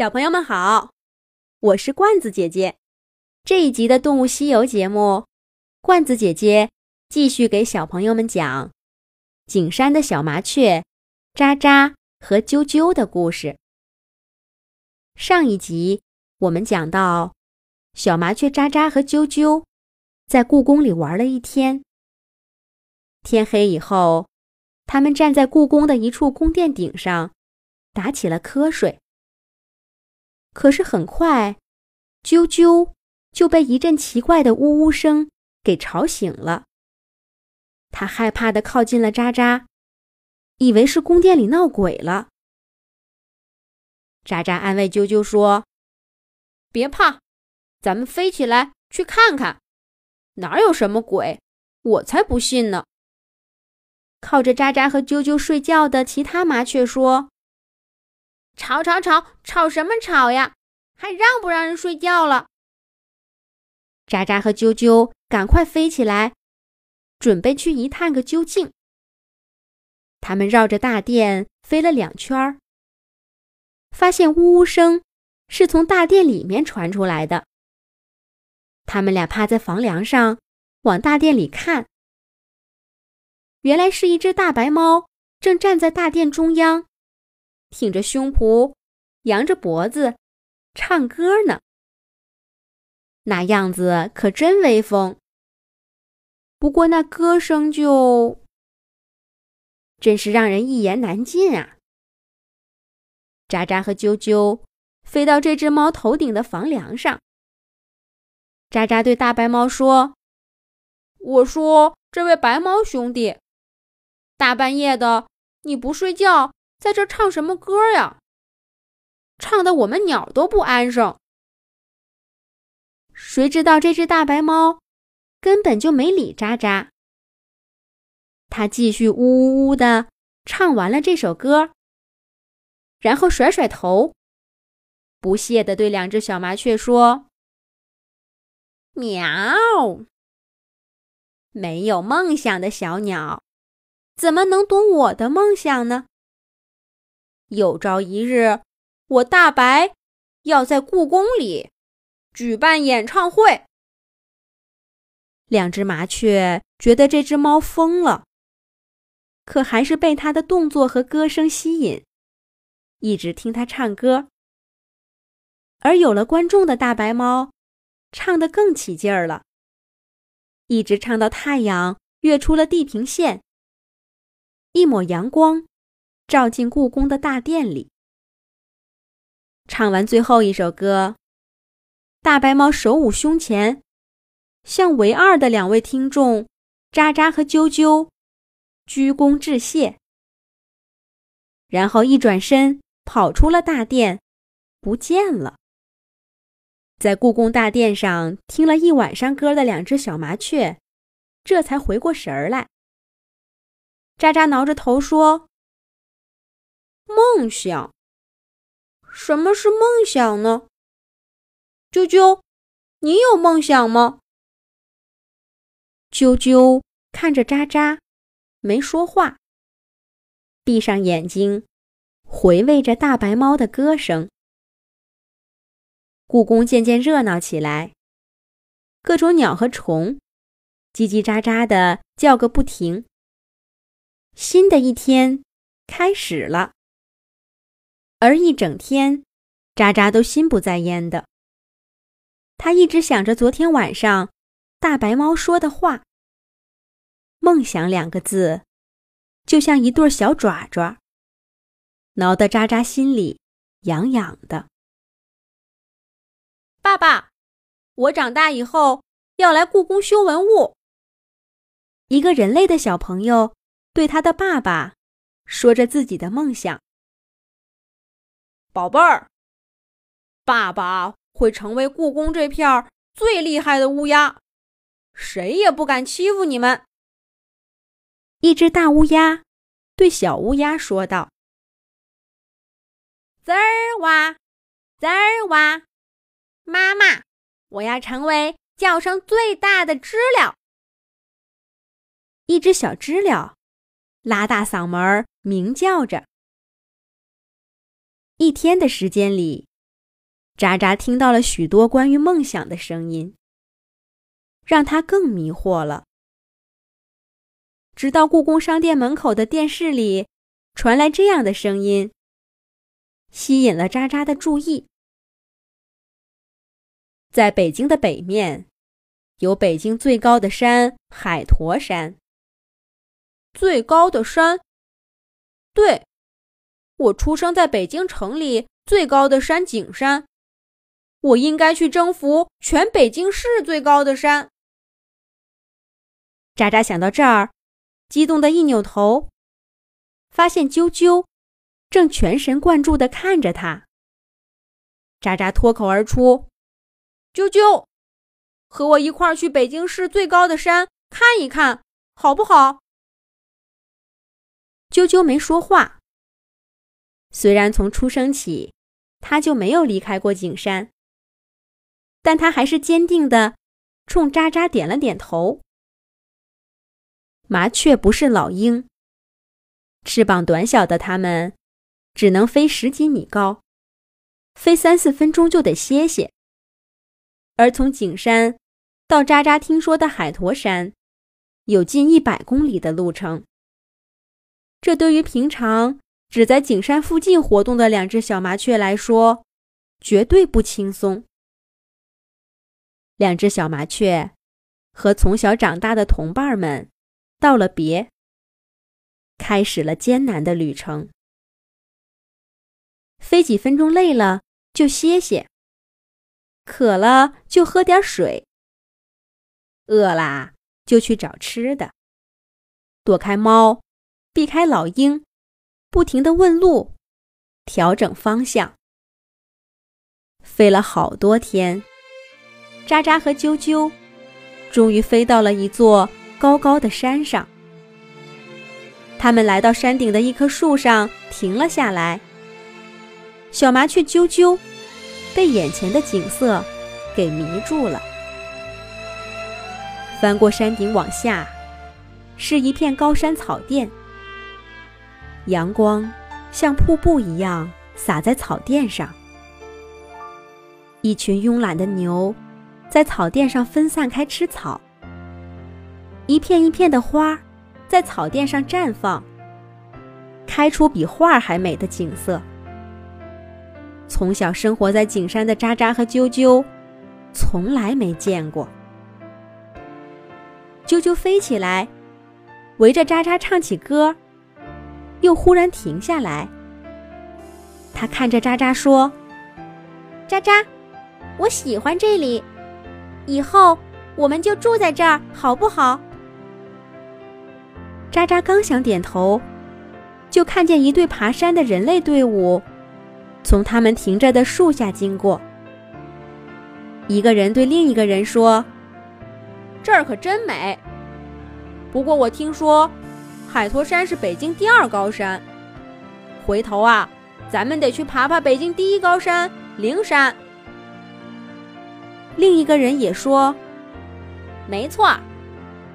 小朋友们好，我是罐子姐姐。这一集的《动物西游》节目，罐子姐姐继续给小朋友们讲景山的小麻雀喳喳和啾啾的故事。上一集我们讲到，小麻雀喳喳和啾啾在故宫里玩了一天。天黑以后，他们站在故宫的一处宫殿顶上，打起了瞌睡。可是很快，啾啾就被一阵奇怪的呜呜声给吵醒了。他害怕的靠近了喳喳，以为是宫殿里闹鬼了。喳喳安慰啾啾说：“别怕，咱们飞起来去看看，哪有什么鬼？我才不信呢。”靠着喳喳和啾啾睡觉的其他麻雀说。吵吵吵，吵什么吵呀？还让不让人睡觉了？喳喳和啾啾赶快飞起来，准备去一探个究竟。他们绕着大殿飞了两圈，发现呜呜声是从大殿里面传出来的。他们俩趴在房梁上，往大殿里看，原来是一只大白猫正站在大殿中央。挺着胸脯，扬着脖子，唱歌呢。那样子可真威风。不过那歌声就真是让人一言难尽啊！喳喳和啾啾飞到这只猫头顶的房梁上。喳喳对大白猫说：“我说，这位白猫兄弟，大半夜的你不睡觉？”在这唱什么歌呀？唱的我们鸟都不安生。谁知道这只大白猫根本就没理喳喳，它继续呜呜呜的唱完了这首歌，然后甩甩头，不屑的对两只小麻雀说：“喵，没有梦想的小鸟，怎么能懂我的梦想呢？”有朝一日，我大白要在故宫里举办演唱会。两只麻雀觉得这只猫疯了，可还是被它的动作和歌声吸引，一直听它唱歌。而有了观众的大白猫，唱得更起劲儿了，一直唱到太阳跃出了地平线，一抹阳光。照进故宫的大殿里，唱完最后一首歌，大白猫手捂胸前，向唯二的两位听众喳喳和啾啾鞠躬致谢，然后一转身跑出了大殿，不见了。在故宫大殿上听了一晚上歌的两只小麻雀，这才回过神儿来。喳喳挠着头说。梦想？什么是梦想呢？啾啾，你有梦想吗？啾啾看着喳喳，没说话，闭上眼睛，回味着大白猫的歌声。故宫渐渐热闹起来，各种鸟和虫叽叽喳喳的叫个不停。新的一天开始了。而一整天，渣渣都心不在焉的。他一直想着昨天晚上大白猫说的话。梦想两个字，就像一对小爪爪，挠得渣渣心里痒痒的。爸爸，我长大以后要来故宫修文物。一个人类的小朋友对他的爸爸说着自己的梦想。宝贝儿，爸爸会成为故宫这片最厉害的乌鸦，谁也不敢欺负你们。一只大乌鸦对小乌鸦说道：“滋儿哇，滋儿哇，妈妈，我要成为叫声最大的知了。”一只小知了拉大嗓门鸣叫着。一天的时间里，渣渣听到了许多关于梦想的声音，让他更迷惑了。直到故宫商店门口的电视里传来这样的声音，吸引了渣渣的注意。在北京的北面，有北京最高的山——海坨山。最高的山，对，我出生在北京城里最高的山——景山。我应该去征服全北京市最高的山。渣渣想到这儿，激动的一扭头，发现啾啾正全神贯注的看着他。渣渣脱口而出：“啾啾，和我一块儿去北京市最高的山看一看，好不好？”啾啾没说话。虽然从出生起，他就没有离开过景山。但他还是坚定的冲渣渣点了点头。麻雀不是老鹰，翅膀短小的它们只能飞十几米高，飞三四分钟就得歇歇。而从景山到渣渣听说的海坨山，有近一百公里的路程。这对于平常只在景山附近活动的两只小麻雀来说，绝对不轻松。两只小麻雀和从小长大的同伴们道了别，开始了艰难的旅程。飞几分钟累了就歇歇，渴了就喝点水，饿啦就去找吃的，躲开猫，避开老鹰，不停的问路，调整方向。飞了好多天。渣渣和啾啾终于飞到了一座高高的山上。他们来到山顶的一棵树上，停了下来。小麻雀啾啾被眼前的景色给迷住了。翻过山顶往下，是一片高山草甸，阳光像瀑布一样洒在草甸上。一群慵懒的牛。在草甸上分散开吃草，一片一片的花在草甸上绽放，开出比画还美的景色。从小生活在景山的渣渣和啾啾，从来没见过。啾啾飞起来，围着渣渣唱起歌，又忽然停下来。他看着渣渣说：“渣渣，我喜欢这里。”以后我们就住在这儿，好不好？渣渣刚想点头，就看见一队爬山的人类队伍从他们停着的树下经过。一个人对另一个人说：“这儿可真美。不过我听说，海坨山是北京第二高山。回头啊，咱们得去爬爬北京第一高山灵山。”另一个人也说：“没错，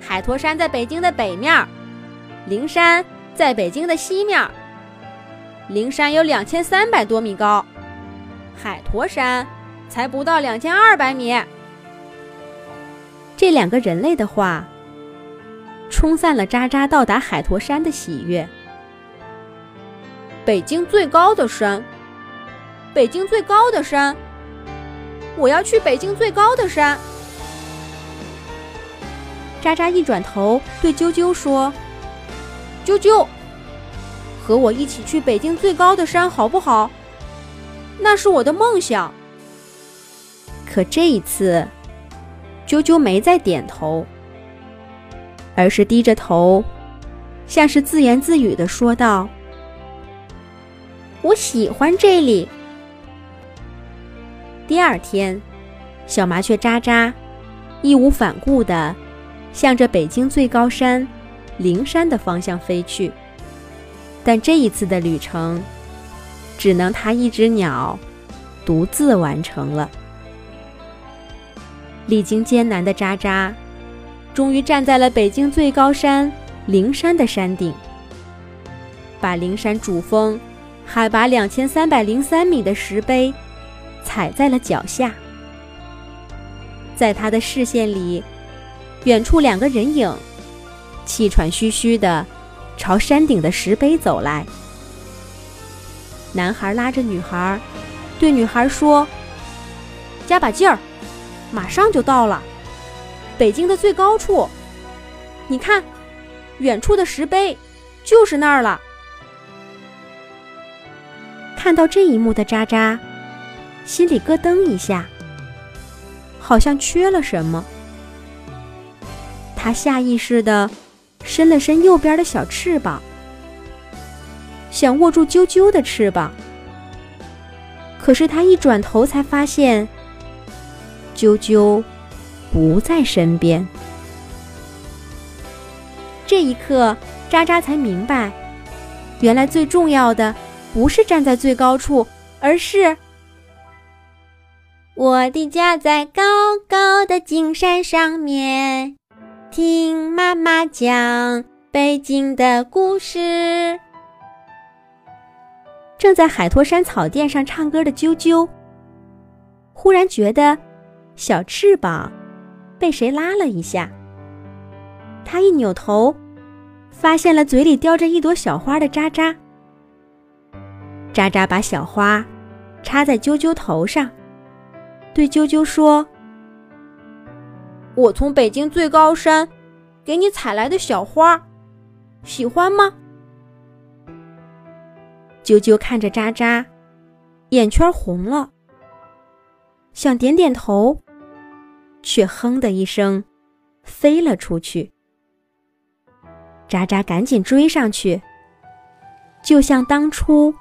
海坨山在北京的北面，灵山在北京的西面。灵山有两千三百多米高，海坨山才不到两千二百米。”这两个人类的话，冲散了渣渣到达海坨山的喜悦。北京最高的山，北京最高的山。我要去北京最高的山。渣渣一转头对啾啾说：“啾啾，和我一起去北京最高的山好不好？那是我的梦想。”可这一次，啾啾没再点头，而是低着头，像是自言自语的说道：“我喜欢这里。”第二天，小麻雀渣渣义无反顾地向着北京最高山灵山的方向飞去。但这一次的旅程，只能它一只鸟独自完成了。历经艰难的渣渣，终于站在了北京最高山灵山的山顶，把灵山主峰海拔两千三百零三米的石碑。踩在了脚下。在他的视线里，远处两个人影，气喘吁吁地朝山顶的石碑走来。男孩拉着女孩，对女孩说：“加把劲儿，马上就到了，北京的最高处。你看，远处的石碑就是那儿了。”看到这一幕的渣渣，心里咯噔一下，好像缺了什么。他下意识地伸了伸右边的小翅膀，想握住啾啾的翅膀。可是他一转头，才发现啾啾不在身边。这一刻，渣渣才明白，原来最重要的。不是站在最高处，而是我的家在高高的金山上面。听妈妈讲北京的故事。正在海坨山草甸上唱歌的啾啾，忽然觉得小翅膀被谁拉了一下。他一扭头，发现了嘴里叼着一朵小花的渣渣。渣渣把小花插在啾啾头上，对啾啾说：“我从北京最高山给你采来的小花，喜欢吗？”啾啾看着渣渣，眼圈红了，想点点头，却哼的一声飞了出去。渣渣赶紧追上去，就像当初。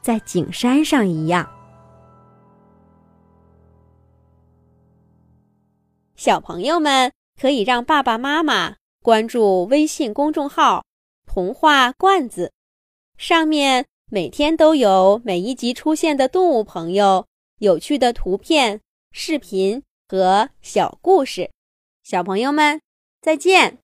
在景山上一样，小朋友们可以让爸爸妈妈关注微信公众号“童话罐子”，上面每天都有每一集出现的动物朋友、有趣的图片、视频和小故事。小朋友们，再见。